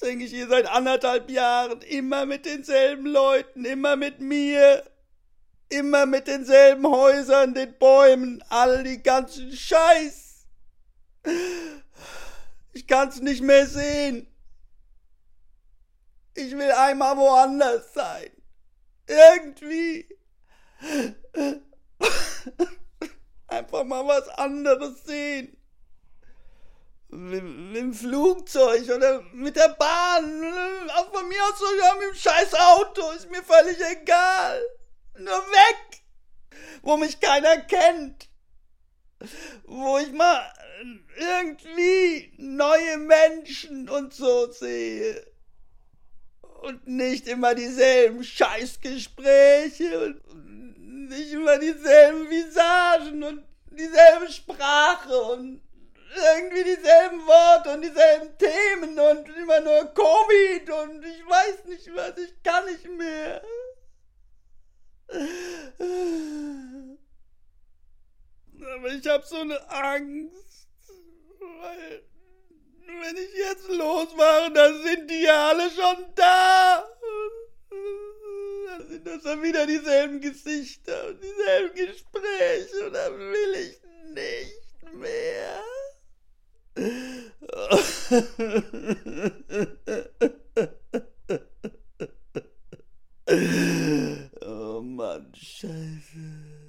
hänge ich hier seit anderthalb Jahren, immer mit denselben Leuten, immer mit mir, immer mit denselben Häusern, den Bäumen, all die ganzen Scheiß. Ich kann's nicht mehr sehen. Ich will einmal woanders sein. Irgendwie. Einfach mal was anderes sehen. Dem Flugzeug oder mit der Bahn. Auch von mir aus sogar mit dem scheiß Auto. Ist mir völlig egal. Nur weg. Wo mich keiner kennt. Wo ich mal irgendwie neue Menschen und so sehe. Und nicht immer dieselben Scheißgespräche und nicht immer dieselben Visagen und dieselbe Sprache und irgendwie dieselben Covid und ich weiß nicht was, ich kann nicht mehr. Aber ich hab so eine Angst, weil wenn ich jetzt losmache, dann sind die ja alle schon da. Dann sind das dann wieder dieselben Gesichter und dieselben Gespräche und dann will ich nicht mehr. oh Mann, scheiße.